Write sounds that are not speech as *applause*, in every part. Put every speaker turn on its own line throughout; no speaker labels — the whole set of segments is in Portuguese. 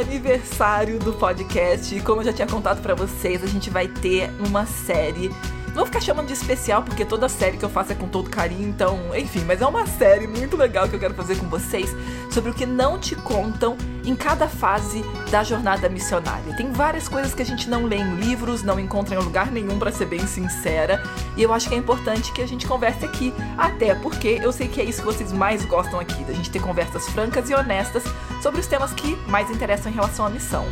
Aniversário do podcast. E como eu já tinha contado para vocês, a gente vai ter uma série não vou ficar chamando de especial, porque toda série que eu faço é com todo carinho, então, enfim, mas é uma série muito legal que eu quero fazer com vocês sobre o que não te contam em cada fase da jornada missionária. Tem várias coisas que a gente não lê em livros, não encontra em lugar nenhum, para ser bem sincera, e eu acho que é importante que a gente converse aqui, até porque eu sei que é isso que vocês mais gostam aqui, da gente ter conversas francas e honestas sobre os temas que mais interessam em relação à missão.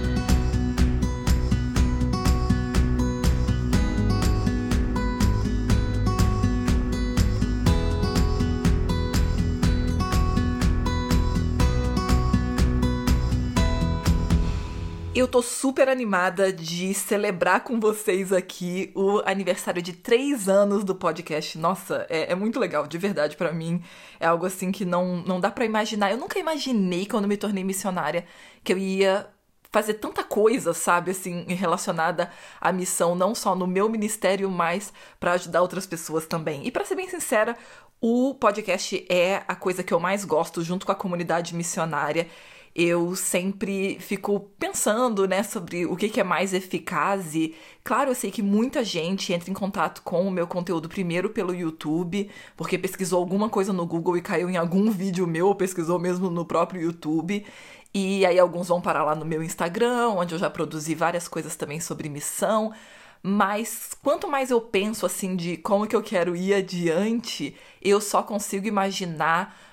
Eu tô super animada de celebrar com vocês aqui o aniversário de três anos do podcast. Nossa, é, é muito legal, de verdade, para mim. É algo assim que não, não dá para imaginar. Eu nunca imaginei, quando me tornei missionária, que eu ia fazer tanta coisa, sabe, assim, relacionada à missão, não só no meu ministério, mas para ajudar outras pessoas também. E para ser bem sincera, o podcast é a coisa que eu mais gosto junto com a comunidade missionária eu sempre fico pensando, né, sobre o que, que é mais eficaz e, claro, eu sei que muita gente entra em contato com o meu conteúdo primeiro pelo YouTube, porque pesquisou alguma coisa no Google e caiu em algum *laughs* vídeo meu, ou pesquisou mesmo no próprio YouTube. E aí alguns vão parar lá no meu Instagram, onde eu já produzi várias coisas também sobre missão. Mas quanto mais eu penso assim de como que eu quero ir adiante, eu só consigo imaginar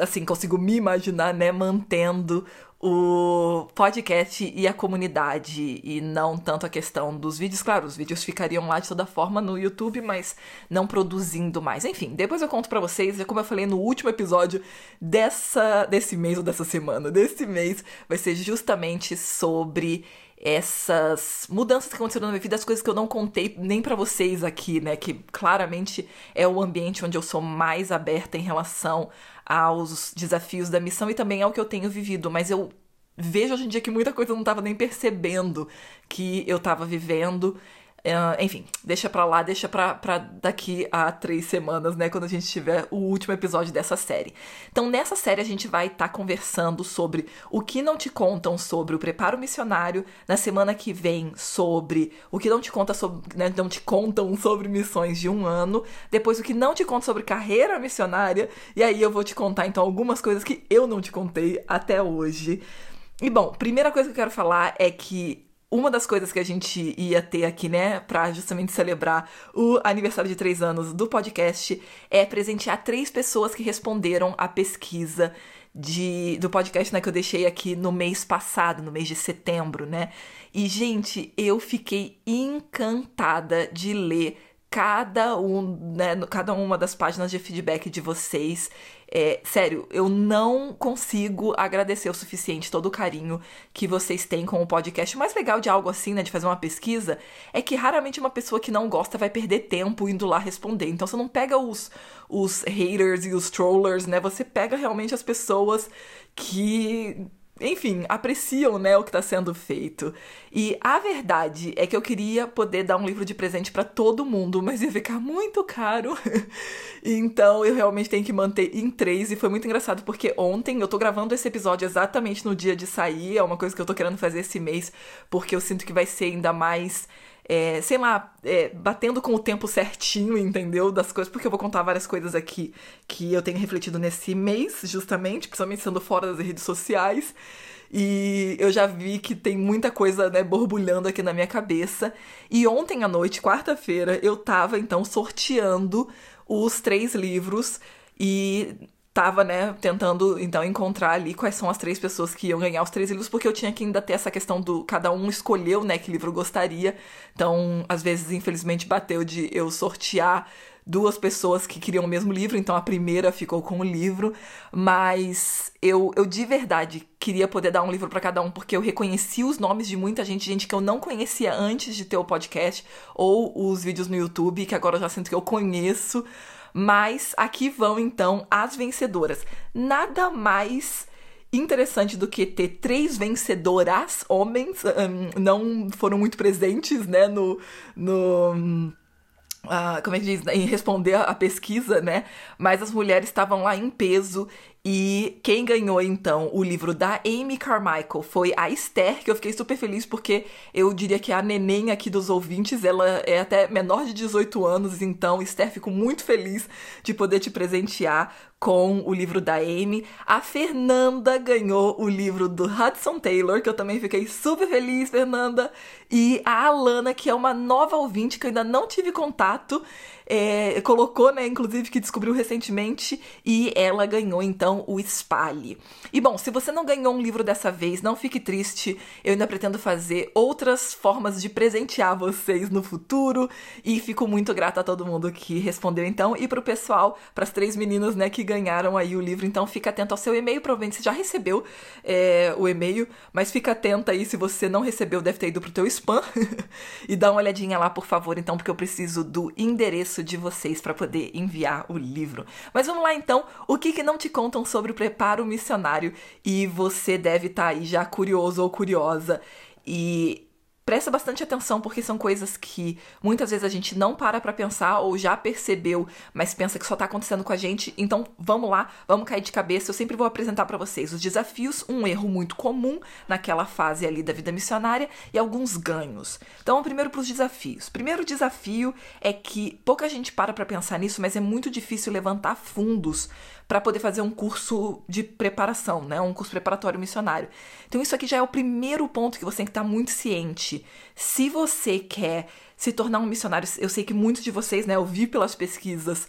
assim, consigo me imaginar, né, mantendo o podcast e a comunidade e não tanto a questão dos vídeos. Claro, os vídeos ficariam lá de toda forma no YouTube, mas não produzindo mais. Enfim, depois eu conto para vocês, como eu falei no último episódio dessa desse mês ou dessa semana, desse mês, vai ser justamente sobre essas mudanças que aconteceram na minha vida, as coisas que eu não contei nem para vocês aqui, né? Que claramente é o ambiente onde eu sou mais aberta em relação aos desafios da missão e também ao que eu tenho vivido. Mas eu vejo hoje em dia que muita coisa eu não tava nem percebendo que eu tava vivendo. Uh, enfim, deixa pra lá, deixa pra, pra daqui a três semanas, né? Quando a gente tiver o último episódio dessa série. Então, nessa série, a gente vai estar tá conversando sobre o que não te contam sobre o preparo missionário. Na semana que vem, sobre o que não te conta sobre, né, não te contam sobre missões de um ano. Depois, o que não te conta sobre carreira missionária. E aí eu vou te contar, então, algumas coisas que eu não te contei até hoje. E bom, primeira coisa que eu quero falar é que uma das coisas que a gente ia ter aqui, né, pra justamente celebrar o aniversário de três anos do podcast, é presentear três pessoas que responderam a pesquisa de, do podcast, né, que eu deixei aqui no mês passado, no mês de setembro, né? E, gente, eu fiquei encantada de ler cada um, né, cada uma das páginas de feedback de vocês. É, sério, eu não consigo agradecer o suficiente todo o carinho que vocês têm com o podcast. O mais legal de algo assim, né, de fazer uma pesquisa, é que raramente uma pessoa que não gosta vai perder tempo indo lá responder. Então você não pega os, os haters e os trollers, né? Você pega realmente as pessoas que enfim, apreciam, né, o que está sendo feito. E a verdade é que eu queria poder dar um livro de presente para todo mundo, mas ia ficar muito caro. *laughs* então eu realmente tenho que manter em três. E foi muito engraçado porque ontem eu tô gravando esse episódio exatamente no dia de sair. É uma coisa que eu tô querendo fazer esse mês, porque eu sinto que vai ser ainda mais é, sei lá, é, batendo com o tempo certinho, entendeu? Das coisas, porque eu vou contar várias coisas aqui que eu tenho refletido nesse mês, justamente, principalmente sendo fora das redes sociais. E eu já vi que tem muita coisa, né, borbulhando aqui na minha cabeça. E ontem à noite, quarta-feira, eu tava então sorteando os três livros. E tava, né, tentando então encontrar ali quais são as três pessoas que iam ganhar os três livros, porque eu tinha que ainda ter essa questão do cada um escolheu, né, que livro gostaria. Então, às vezes, infelizmente, bateu de eu sortear duas pessoas que queriam o mesmo livro, então a primeira ficou com o livro, mas eu, eu de verdade queria poder dar um livro para cada um, porque eu reconheci os nomes de muita gente, gente que eu não conhecia antes de ter o podcast ou os vídeos no YouTube, que agora eu já sinto que eu conheço. Mas aqui vão então as vencedoras. Nada mais interessante do que ter três vencedoras homens, um, não foram muito presentes, né, no, no Uh, como é que diz, em responder a pesquisa, né? Mas as mulheres estavam lá em peso e quem ganhou então o livro da Amy Carmichael foi a Esther, que eu fiquei super feliz porque eu diria que a neném aqui dos ouvintes, ela é até menor de 18 anos, então Esther, fico muito feliz de poder te presentear com o livro da Amy. A Fernanda ganhou o livro do Hudson Taylor, que eu também fiquei super feliz, Fernanda. E a Alana, que é uma nova ouvinte que eu ainda não tive contato, é, colocou, né, inclusive, que descobriu recentemente, e ela ganhou então o Espalhe. E bom, se você não ganhou um livro dessa vez, não fique triste, eu ainda pretendo fazer outras formas de presentear vocês no futuro, e fico muito grata a todo mundo que respondeu então, e pro pessoal, para as três meninas, né, que ganharam aí o livro, então fica atento ao seu e-mail, provavelmente você já recebeu é, o e-mail, mas fica atenta aí, se você não recebeu, deve ter ido pro teu spam, *laughs* e dá uma olhadinha lá, por favor, então, porque eu preciso do endereço de vocês para poder enviar o livro. Mas vamos lá então, o que, que não te contam sobre o preparo missionário e você deve estar tá aí já curioso ou curiosa e Presta bastante atenção porque são coisas que muitas vezes a gente não para para pensar ou já percebeu, mas pensa que só tá acontecendo com a gente. Então, vamos lá, vamos cair de cabeça. Eu sempre vou apresentar para vocês os desafios, um erro muito comum naquela fase ali da vida missionária e alguns ganhos. Então, primeiro para os desafios. Primeiro desafio é que pouca gente para para pensar nisso, mas é muito difícil levantar fundos para poder fazer um curso de preparação, né? Um curso preparatório missionário. Então isso aqui já é o primeiro ponto que você tem que estar muito ciente. Se você quer se tornar um missionário, eu sei que muitos de vocês, né, eu vi pelas pesquisas,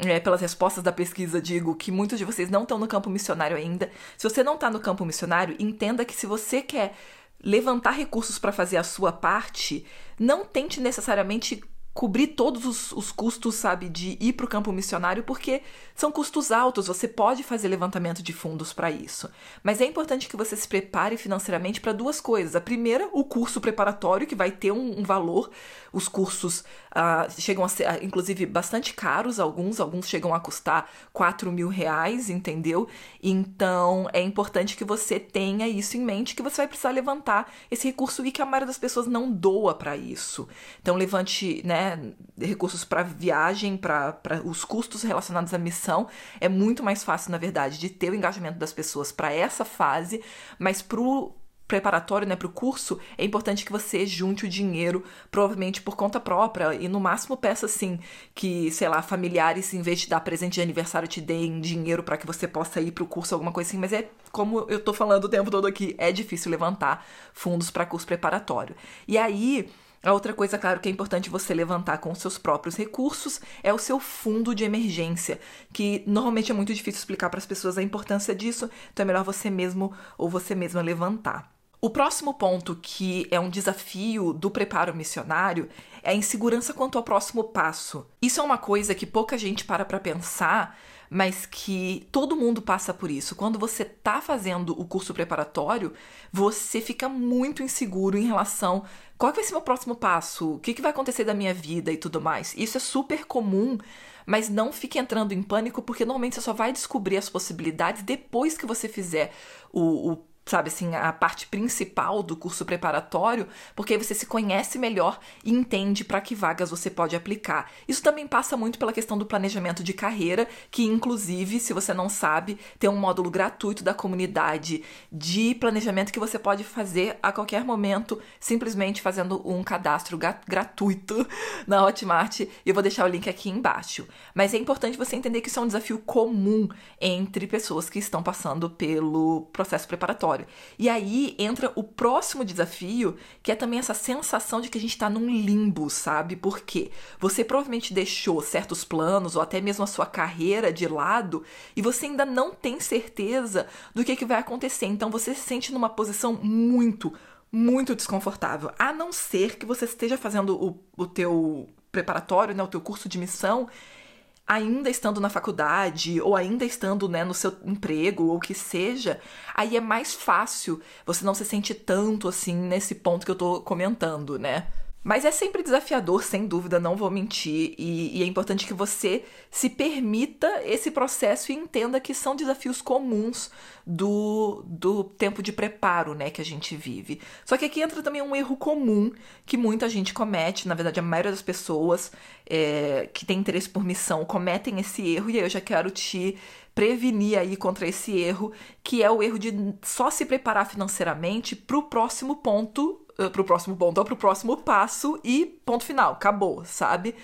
é, pelas respostas da pesquisa, digo que muitos de vocês não estão no campo missionário ainda. Se você não está no campo missionário, entenda que se você quer levantar recursos para fazer a sua parte, não tente necessariamente cobrir todos os, os custos, sabe, de ir para o campo missionário, porque são custos altos, você pode fazer levantamento de fundos para isso. Mas é importante que você se prepare financeiramente para duas coisas. A primeira, o curso preparatório, que vai ter um, um valor. Os cursos uh, chegam a ser, uh, inclusive, bastante caros, alguns, alguns chegam a custar 4 mil reais, entendeu? Então é importante que você tenha isso em mente, que você vai precisar levantar esse recurso e que a maioria das pessoas não doa para isso. Então levante, né? recursos para viagem, para os custos relacionados à missão. É muito mais fácil, na verdade, de ter o engajamento das pessoas para essa fase, mas para o preparatório, né, para o curso, é importante que você junte o dinheiro, provavelmente por conta própria, e no máximo peça assim que, sei lá, familiares, em vez de dar presente de aniversário, te deem dinheiro para que você possa ir para o curso, alguma coisa assim, mas é como eu tô falando o tempo todo aqui, é difícil levantar fundos para curso preparatório. E aí, a outra coisa, claro, que é importante você levantar com seus próprios recursos é o seu fundo de emergência, que normalmente é muito difícil explicar para as pessoas a importância disso, então é melhor você mesmo ou você mesma levantar. O próximo ponto, que é um desafio do preparo missionário, é a insegurança quanto ao próximo passo. Isso é uma coisa que pouca gente para para pensar, mas que todo mundo passa por isso. Quando você está fazendo o curso preparatório, você fica muito inseguro em relação qual vai ser meu próximo passo, o que, vai acontecer da minha vida e tudo mais. Isso é super comum, mas não fique entrando em pânico, porque normalmente você só vai descobrir as possibilidades depois que você fizer o, o sabe assim, a parte principal do curso preparatório, porque aí você se conhece melhor e entende para que vagas você pode aplicar. Isso também passa muito pela questão do planejamento de carreira, que inclusive, se você não sabe, tem um módulo gratuito da comunidade de planejamento que você pode fazer a qualquer momento, simplesmente fazendo um cadastro gratuito *laughs* na Hotmart, e eu vou deixar o link aqui embaixo. Mas é importante você entender que isso é um desafio comum entre pessoas que estão passando pelo processo preparatório e aí entra o próximo desafio, que é também essa sensação de que a gente está num limbo, sabe? Porque você provavelmente deixou certos planos ou até mesmo a sua carreira de lado e você ainda não tem certeza do que, que vai acontecer. Então você se sente numa posição muito, muito desconfortável. A não ser que você esteja fazendo o, o teu preparatório, né, o teu curso de missão ainda estando na faculdade ou ainda estando né, no seu emprego ou o que seja, aí é mais fácil, você não se sente tanto assim nesse ponto que eu tô comentando, né? Mas é sempre desafiador, sem dúvida, não vou mentir, e, e, é importante que você se permita esse processo e entenda que são desafios comuns do, do tempo de preparo né, que a gente vive. Só que aqui entra também um erro comum que muita gente comete, na verdade, a maioria das pessoas é, que tem interesse por missão cometem esse erro, e aí eu já quero te prevenir aí contra esse erro, que é o erro de só se preparar financeiramente para o próximo ponto pro próximo ponto, ou pro próximo passo e ponto final, acabou, sabe?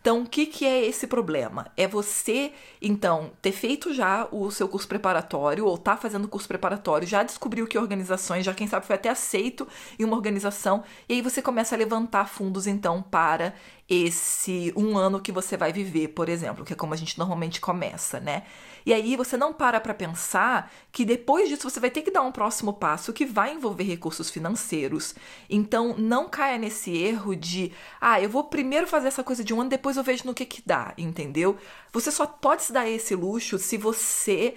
Então, o que, que é esse problema? É você, então, ter feito já o seu curso preparatório, ou tá fazendo curso preparatório, já descobriu que organizações, já quem sabe foi até aceito em uma organização, e aí você começa a levantar fundos, então, para esse um ano que você vai viver, por exemplo, que é como a gente normalmente começa, né? E aí você não para para pensar que depois disso você vai ter que dar um próximo passo que vai envolver recursos financeiros. Então não caia nesse erro de, ah, eu vou primeiro fazer essa coisa de um ano, depois eu vejo no que que dá, entendeu? Você só pode se dar esse luxo se você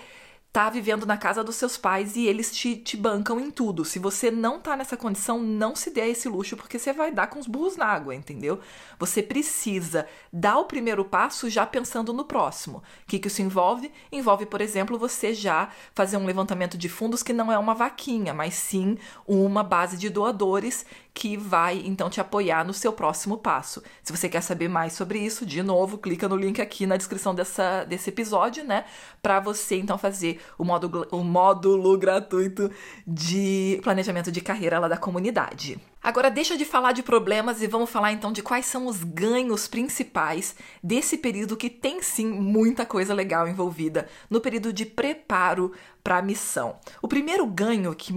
tá vivendo na casa dos seus pais e eles te, te bancam em tudo. Se você não tá nessa condição, não se dê esse luxo, porque você vai dar com os burros na água, entendeu? Você precisa dar o primeiro passo já pensando no próximo. O que, que isso envolve? Envolve, por exemplo, você já fazer um levantamento de fundos que não é uma vaquinha, mas sim uma base de doadores que vai então te apoiar no seu próximo passo. Se você quer saber mais sobre isso, de novo, clica no link aqui na descrição dessa, desse episódio, né? Para você então fazer o módulo, o módulo gratuito de planejamento de carreira lá da comunidade. Agora deixa de falar de problemas e vamos falar então de quais são os ganhos principais desse período que tem sim muita coisa legal envolvida no período de preparo para a missão. O primeiro ganho que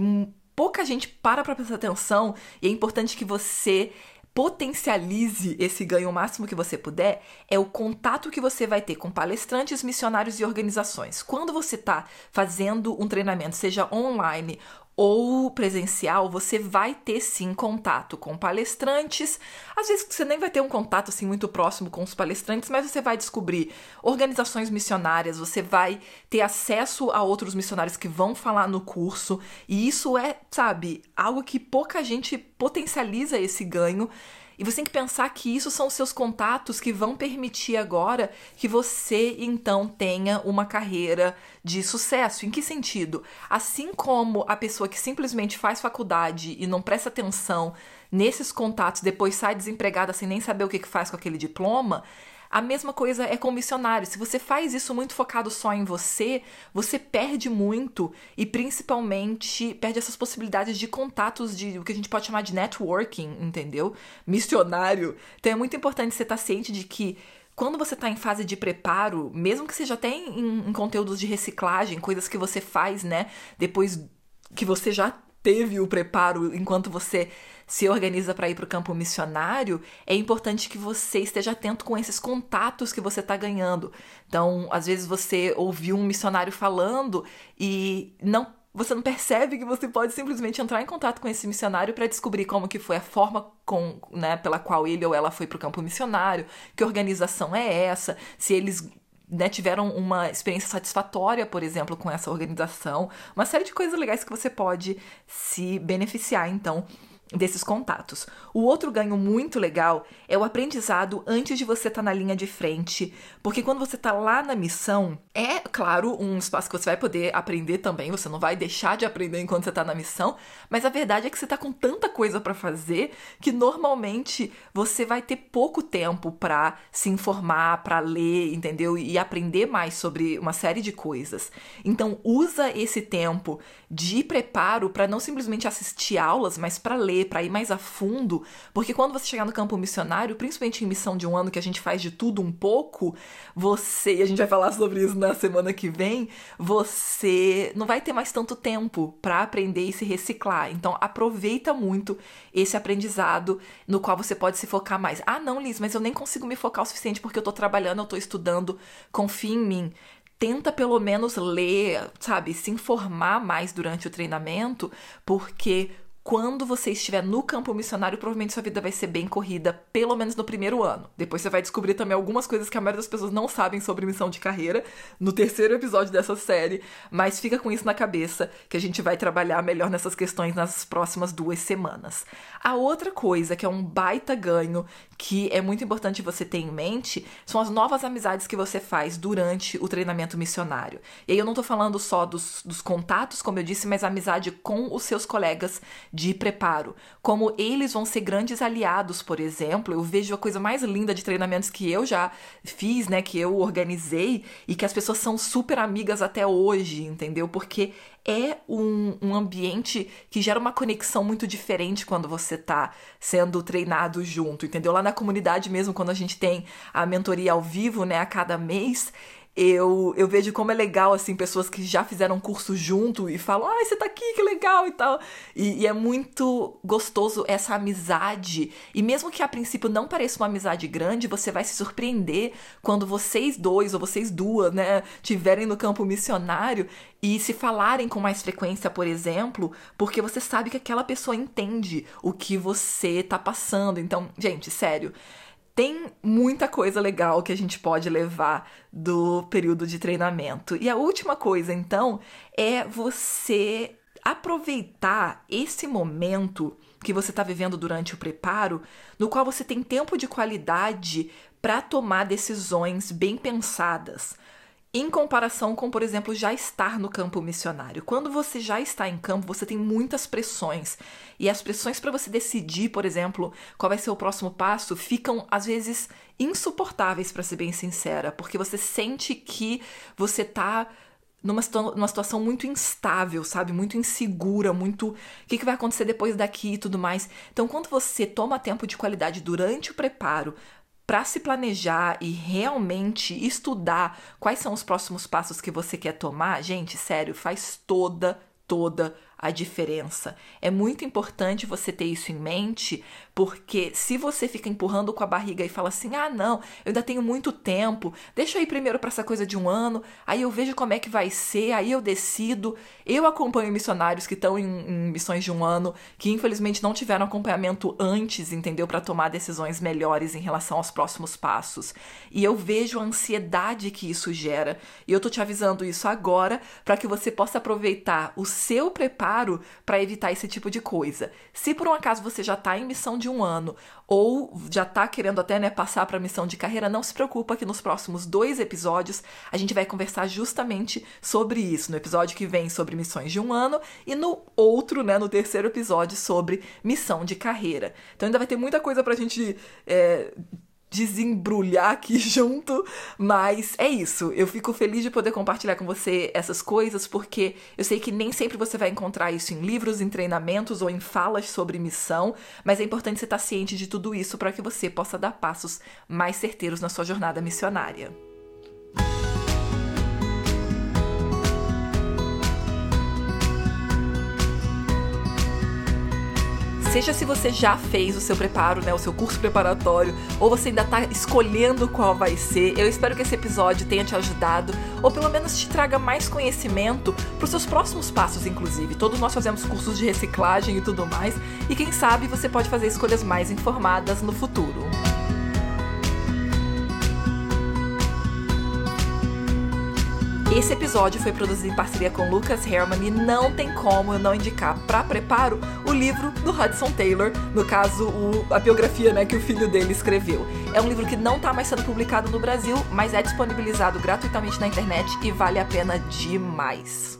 pouca gente para para prestar atenção e é importante que você potencialize esse ganho o máximo que você puder é o contato que você vai ter com palestrantes, missionários e organizações. Quando você está fazendo um treinamento, seja online ou presencial, você vai ter sim contato com palestrantes. Às vezes você nem vai ter um contato assim muito próximo com os palestrantes, mas você vai descobrir organizações missionárias, você vai ter acesso a outros missionários que vão falar no curso, e isso é, sabe, algo que pouca gente potencializa esse ganho e você tem que pensar que isso são os seus contatos que vão permitir agora que você então tenha uma carreira de sucesso. Em que sentido? Assim como a pessoa que simplesmente faz faculdade e não presta atenção nesses contatos, depois sai desempregada sem nem saber o que faz com aquele diploma, a mesma coisa é com missionário. Se você faz isso muito focado só em você, você perde muito e principalmente perde essas possibilidades de contatos de o que a gente pode chamar de networking, entendeu? Missionário. Então é muito importante você estar ciente de que quando você está em fase de preparo, mesmo que seja até em, em conteúdos de reciclagem, coisas que você faz, né, depois que você já teve o preparo enquanto você se organiza para ir para o campo missionário, é importante que você esteja atento com esses contatos que você está ganhando. Então, às vezes você ouviu um missionário falando e não você não percebe que você pode simplesmente entrar em contato com esse missionário para descobrir como que foi a forma com, né, pela qual ele ou ela foi para o campo missionário, que organização é essa, se eles né, tiveram uma experiência satisfatória, por exemplo, com essa organização, uma série de coisas legais que você pode se beneficiar, então, desses contatos. O outro ganho muito legal é o aprendizado antes de você estar tá na linha de frente, porque quando você está lá na missão, é claro um espaço que você vai poder aprender também, você não vai deixar de aprender enquanto você está na missão, mas a verdade é que você está com tanta coisa para fazer que normalmente você vai ter pouco tempo para se informar, para ler, entendeu? E aprender mais sobre uma série de coisas. Então usa esse tempo de preparo para não simplesmente assistir aulas, mas para ler para ir mais a fundo, porque quando você chegar no campo missionário, principalmente em missão de um ano que a gente faz de tudo um pouco, você, e a gente vai falar sobre isso na semana que vem, você não vai ter mais tanto tempo para aprender e se reciclar. Então aproveita muito esse aprendizado no qual você pode se focar mais. Ah, não, Liz, mas eu nem consigo me focar o suficiente porque eu tô trabalhando, eu tô estudando, confia em mim tenta pelo menos ler, sabe, se informar mais durante o treinamento, porque quando você estiver no campo missionário, provavelmente sua vida vai ser bem corrida, pelo menos no primeiro ano. Depois você vai descobrir também algumas coisas que a maioria das pessoas não sabem sobre missão de carreira no terceiro episódio dessa série, mas fica com isso na cabeça que a gente vai trabalhar melhor nessas questões nas próximas duas semanas. A outra coisa que é um baita ganho que é muito importante você ter em mente são as novas amizades que você faz durante o treinamento missionário. E aí eu não tô falando só dos, dos contatos, como eu disse, mas amizade com os seus colegas de preparo. Como eles vão ser grandes aliados, por exemplo. Eu vejo a coisa mais linda de treinamentos que eu já fiz, né? Que eu organizei e que as pessoas são super amigas até hoje, entendeu? Porque é um, um ambiente que gera uma conexão muito diferente quando você tá sendo treinado junto, entendeu? Lá na comunidade mesmo, quando a gente tem a mentoria ao vivo, né, a cada mês, eu, eu vejo como é legal, assim, pessoas que já fizeram curso junto e falam, ai, você tá aqui, que legal e tal. E, e, é muito gostoso essa amizade. E mesmo que a princípio não pareça uma amizade grande, você vai se surpreender quando vocês dois ou vocês duas, né, tiverem no campo missionário e se falarem com mais frequência, por exemplo, porque você sabe que aquela pessoa entende o que você tá passando. Então, gente, sério tem muita coisa legal que a gente pode levar do período de treinamento. E a última coisa, então, é você aproveitar esse momento que você está vivendo durante o preparo, no qual você tem tempo de qualidade para tomar decisões bem pensadas em comparação com, por exemplo, já estar no campo missionário. Quando você já está em campo, você tem muitas pressões. E as pressões para você decidir, por exemplo, qual vai ser o próximo passo, ficam às vezes insuportáveis, para ser bem sincera, porque você sente que você está numa, numa situação muito instável, sabe? Muito insegura, muito. O que, que vai acontecer depois daqui e tudo mais. Então, quando você toma tempo de qualidade durante o preparo para se planejar e realmente estudar quais são os próximos passos que você quer tomar, gente, sério, faz toda, toda a diferença. É muito importante você ter isso em mente, porque se você fica empurrando com a barriga e fala assim: ah, não, eu ainda tenho muito tempo, deixa eu ir primeiro para essa coisa de um ano, aí eu vejo como é que vai ser, aí eu decido. Eu acompanho missionários que estão em, em missões de um ano, que infelizmente não tiveram acompanhamento antes, entendeu? Para tomar decisões melhores em relação aos próximos passos. E eu vejo a ansiedade que isso gera. E eu tô te avisando isso agora para que você possa aproveitar o seu preparo para evitar esse tipo de coisa. Se por um acaso você já está em missão um ano ou já está querendo até né, passar para a missão de carreira, não se preocupa que nos próximos dois episódios a gente vai conversar justamente sobre isso. No episódio que vem sobre missões de um ano e no outro, né, no terceiro episódio sobre missão de carreira. Então ainda vai ter muita coisa para a gente é, desembrulhar aqui *laughs* junto, mas é isso. Eu fico feliz de poder compartilhar com você essas coisas, porque eu sei que nem sempre você vai encontrar isso em livros, em treinamentos ou em falas sobre missão, mas é importante você estar ciente de tudo isso para que você possa dar passos mais certeiros na sua jornada missionária. Seja se você já fez o seu preparo, né, o seu curso preparatório, ou você ainda está escolhendo qual vai ser, eu espero que esse episódio tenha te ajudado, ou pelo menos te traga mais conhecimento para os seus próximos passos, inclusive. Todos nós fazemos cursos de reciclagem e tudo mais, e quem sabe você pode fazer escolhas mais informadas no futuro. Esse episódio foi produzido em parceria com Lucas Herman e não tem como eu não indicar para preparo o livro do Hudson Taylor, no caso o, a biografia né, que o filho dele escreveu. É um livro que não está mais sendo publicado no Brasil, mas é disponibilizado gratuitamente na internet e vale a pena demais.